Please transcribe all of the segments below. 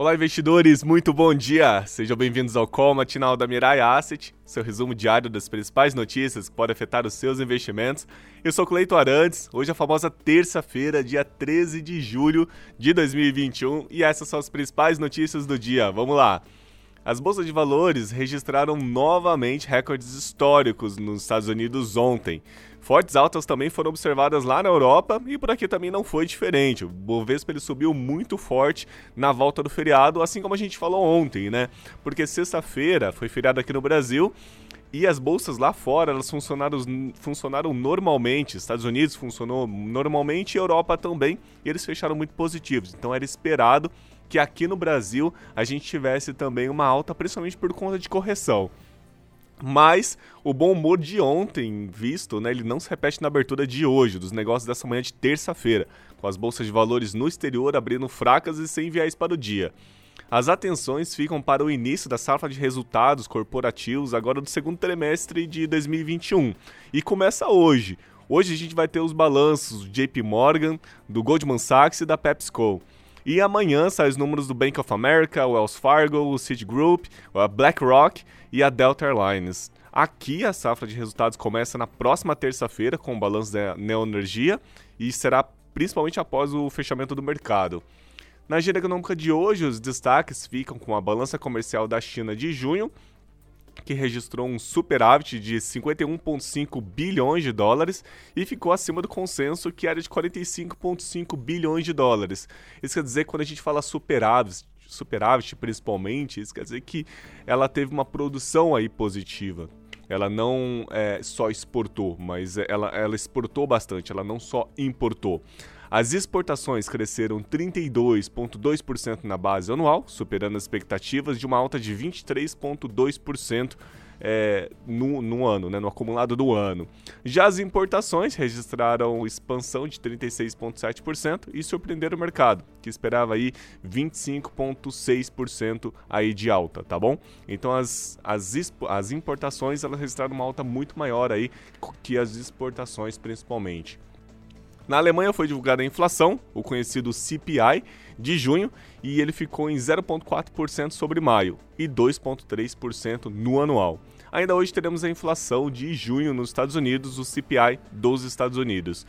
Olá, investidores, muito bom dia! Sejam bem-vindos ao Call Matinal da Mirai Asset, seu resumo diário das principais notícias que podem afetar os seus investimentos. Eu sou Cleiton Arantes, hoje é a famosa terça-feira, dia 13 de julho de 2021, e essas são as principais notícias do dia. Vamos lá! As bolsas de valores registraram novamente recordes históricos nos Estados Unidos ontem. Fortes altas também foram observadas lá na Europa e por aqui também não foi diferente. O Bovespa ele subiu muito forte na volta do feriado, assim como a gente falou ontem, né? Porque sexta-feira foi feriado aqui no Brasil e as bolsas lá fora, elas funcionaram, funcionaram normalmente. Estados Unidos funcionou normalmente Europa também. E eles fecharam muito positivos. Então era esperado que aqui no Brasil a gente tivesse também uma alta, principalmente por conta de correção. Mas o bom humor de ontem visto, né, ele não se repete na abertura de hoje, dos negócios dessa manhã de terça-feira, com as bolsas de valores no exterior abrindo fracas e sem viés para o dia. As atenções ficam para o início da safra de resultados corporativos agora do segundo trimestre de 2021 e começa hoje. Hoje a gente vai ter os balanços do JP Morgan, do Goldman Sachs e da PepsiCo. E amanhã saem os números do Bank of America, o Wells Fargo, o Citigroup, a BlackRock e a Delta Airlines. Aqui a safra de resultados começa na próxima terça-feira com o balanço da Neoenergia e será principalmente após o fechamento do mercado. Na agenda econômica de hoje, os destaques ficam com a balança comercial da China de junho, que registrou um superávit de 51,5 bilhões de dólares e ficou acima do consenso que era de 45,5 bilhões de dólares. Isso quer dizer que quando a gente fala superávit, superávit principalmente, isso quer dizer que ela teve uma produção aí positiva. Ela não é, só exportou, mas ela, ela exportou bastante, ela não só importou. As exportações cresceram 32,2% na base anual, superando as expectativas de uma alta de 23,2% é, no, no, ano, né, no acumulado do ano. Já as importações registraram expansão de 36,7% e surpreenderam o mercado, que esperava aí 25,6% aí de alta, tá bom? Então as, as, as importações elas registraram uma alta muito maior aí que as exportações principalmente. Na Alemanha foi divulgada a inflação, o conhecido CPI, de junho, e ele ficou em 0,4% sobre maio e 2,3% no anual. Ainda hoje teremos a inflação de junho nos Estados Unidos, o CPI dos Estados Unidos.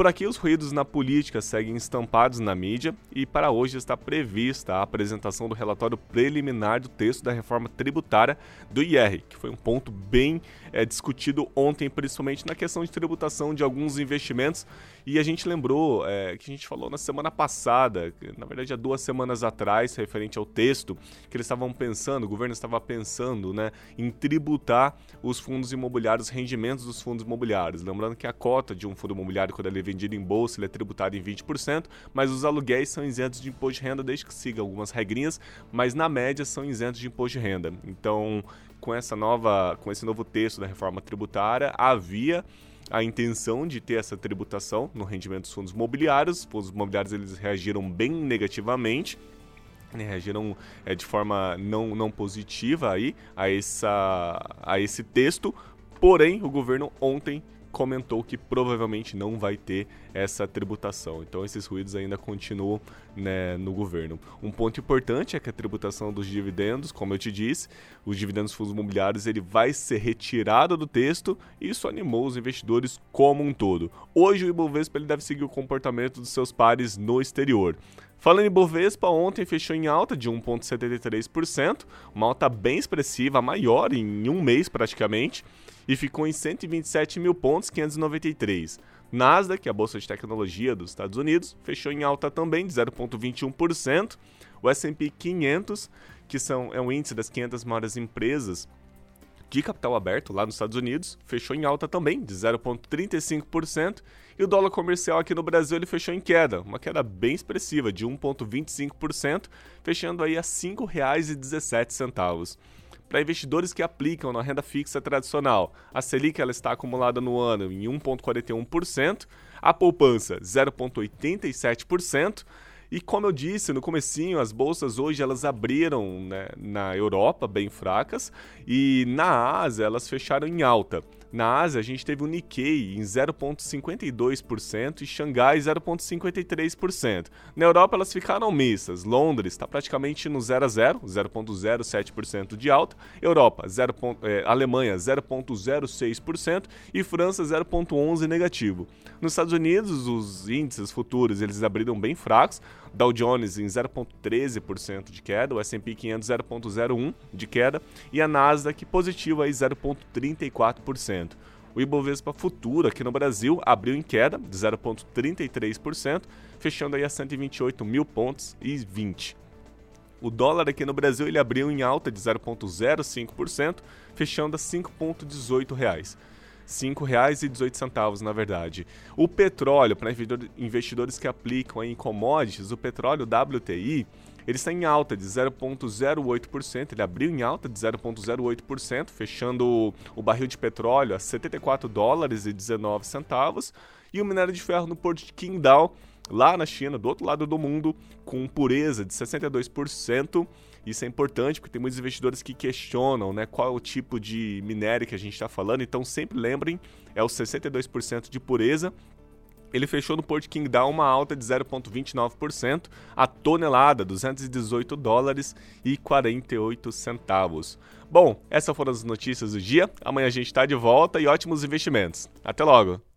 Por aqui, os ruídos na política seguem estampados na mídia e para hoje está prevista a apresentação do relatório preliminar do texto da reforma tributária do IR, que foi um ponto bem é, discutido ontem, principalmente na questão de tributação de alguns investimentos. E a gente lembrou é, que a gente falou na semana passada, na verdade há duas semanas atrás, referente ao texto, que eles estavam pensando, o governo estava pensando né, em tributar os fundos imobiliários, os rendimentos dos fundos imobiliários. Lembrando que a cota de um fundo imobiliário, quando ele vendido em bolsa, ele é tributado em 20%, mas os aluguéis são isentos de imposto de renda desde que siga algumas regrinhas, mas na média são isentos de imposto de renda. Então, com essa nova, com esse novo texto da reforma tributária, havia a intenção de ter essa tributação no rendimento dos fundos imobiliários. Os fundos imobiliários eles reagiram bem negativamente, né, reagiram é, de forma não, não positiva aí a, essa, a esse texto. Porém, o governo ontem comentou que provavelmente não vai ter essa tributação. Então esses ruídos ainda continuam né, no governo. Um ponto importante é que a tributação dos dividendos, como eu te disse, os dividendos dos fundos imobiliários ele vai ser retirado do texto e isso animou os investidores como um todo. Hoje o Ibovespa ele deve seguir o comportamento dos seus pares no exterior. Falando em Bovespa, ontem fechou em alta de 1,73%, uma alta bem expressiva, maior em um mês praticamente, e ficou em 127 mil pontos, 593. Nasdaq, a bolsa de tecnologia dos Estados Unidos, fechou em alta também de 0,21%. O S&P 500, que são, é um índice das 500 maiores empresas de capital aberto lá nos Estados Unidos, fechou em alta também, de 0,35%, e o dólar comercial aqui no Brasil ele fechou em queda, uma queda bem expressiva, de 1,25%, fechando aí a R$ 5,17. Para investidores que aplicam na renda fixa tradicional, a Selic ela está acumulada no ano em 1,41%, a poupança 0,87%, e como eu disse no comecinho, as bolsas hoje elas abriram né, na Europa bem fracas e na Ásia elas fecharam em alta. Na Ásia, a gente teve o Nikkei em 0,52% e Xangai 0,53%. Na Europa, elas ficaram mistas. Londres está praticamente no 0 a 0, 0,07% de alta. Europa, 0. Eh, Alemanha 0,06% e França 0,11% negativo. Nos Estados Unidos, os índices futuros eles abriram bem fracos. Dow Jones em 0,13% de queda, o S&P 500 0,01% de queda e a Nasdaq positiva aí 0,34%. O Ibovespa Futuro aqui no Brasil abriu em queda de 0,33%, fechando aí a 128 mil pontos e 20. O dólar aqui no Brasil ele abriu em alta de 0,05%, fechando a R$ 5,18. Reais. R$ 5,18 na verdade. O petróleo, para investidores que aplicam em commodities, o petróleo WTI, ele está em alta de 0,08%, ele abriu em alta de 0,08%, fechando o barril de petróleo a 74 dólares e 19 centavos, e o minério de ferro no porto de Qingdao, lá na China, do outro lado do mundo, com pureza de 62%, isso é importante porque tem muitos investidores que questionam né, qual é o tipo de minério que a gente está falando, então sempre lembrem, é o 62% de pureza. Ele fechou no Port Kingdown uma alta de 0,29%, a tonelada, 218 dólares e 48 centavos. Bom, essas foram as notícias do dia. Amanhã a gente está de volta e ótimos investimentos. Até logo!